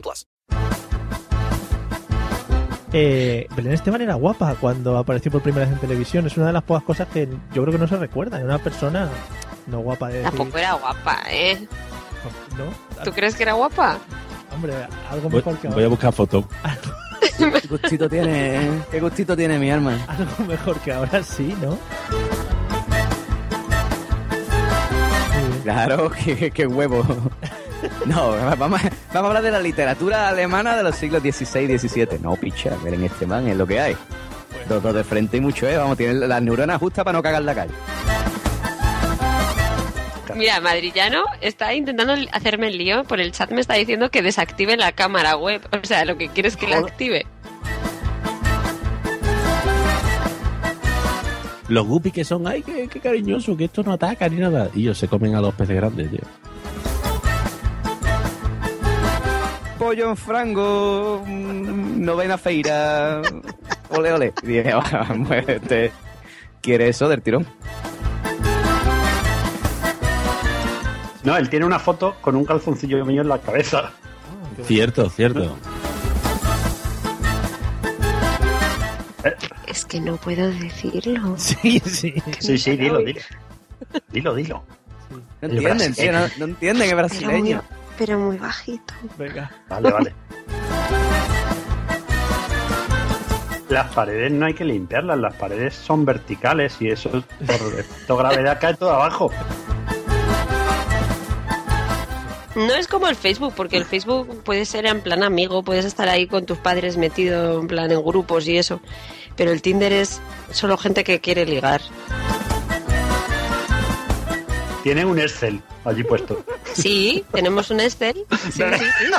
plus. Eh, Belén Esteban era guapa cuando apareció por primera vez en televisión. Es una de las pocas cosas que yo creo que no se recuerda. Era una persona no guapa de decir, Tampoco era guapa, ¿eh? ¿no? ¿Tú crees que era guapa? Hombre, algo Voy, mejor que voy a ahora. buscar fotos. ¿Qué gustito tiene, eh? ¿Qué gustito tiene mi arma? Algo mejor que ahora sí, ¿no? Claro, qué, qué huevo. No, vamos, a- vamos a hablar de la literatura alemana de los siglos XVI y XVII. No, picha, miren este man, es lo que hay. Dos, dos de frente y mucho, ¿eh? Vamos, tienen las neuronas justas para no cagar la calle. Mira, Madrillano está intentando hacerme el lío. Por el chat me está diciendo que desactive la cámara web. O sea, lo que quiere es que la active. Los guppies que son, ay, qué, qué cariñoso, que esto no ataca ni nada. Y ellos se comen a los peces grandes, tío. Pollo en frango, mm, novena feira. Ole, ole. Y dije, "Ah, muévete. ¿Quiere eso del tirón? No, él tiene una foto con un calzoncillo mío en la cabeza. Cierto, cierto. Es que no puedo decirlo. Sí, sí. Sí, sí, dilo, dilo. Dilo, dilo. No entienden, tío, no, entienden, muy, brasileño. pero muy bajito. Venga. Vale, vale. Las paredes no hay que limpiarlas, las paredes son verticales y eso por efecto gravedad cae todo abajo. No es como el Facebook, porque el Facebook puede ser en plan amigo, puedes estar ahí con tus padres metido en plan en grupos y eso. Pero el Tinder es solo gente que quiere ligar. Tienen un Excel allí puesto. Sí, tenemos un Excel. Sí, sí, sí.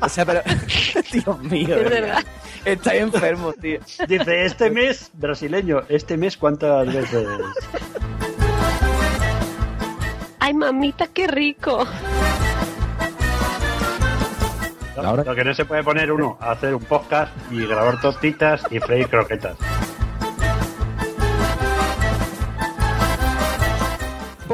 O sea, pero. Dios mío, Es verdad. Estáis enfermos, tío. Dice, este mes, brasileño, este mes cuántas veces. Ay, mamita, qué rico. Lo que no se puede poner uno, hacer un podcast y grabar tortitas y freír croquetas.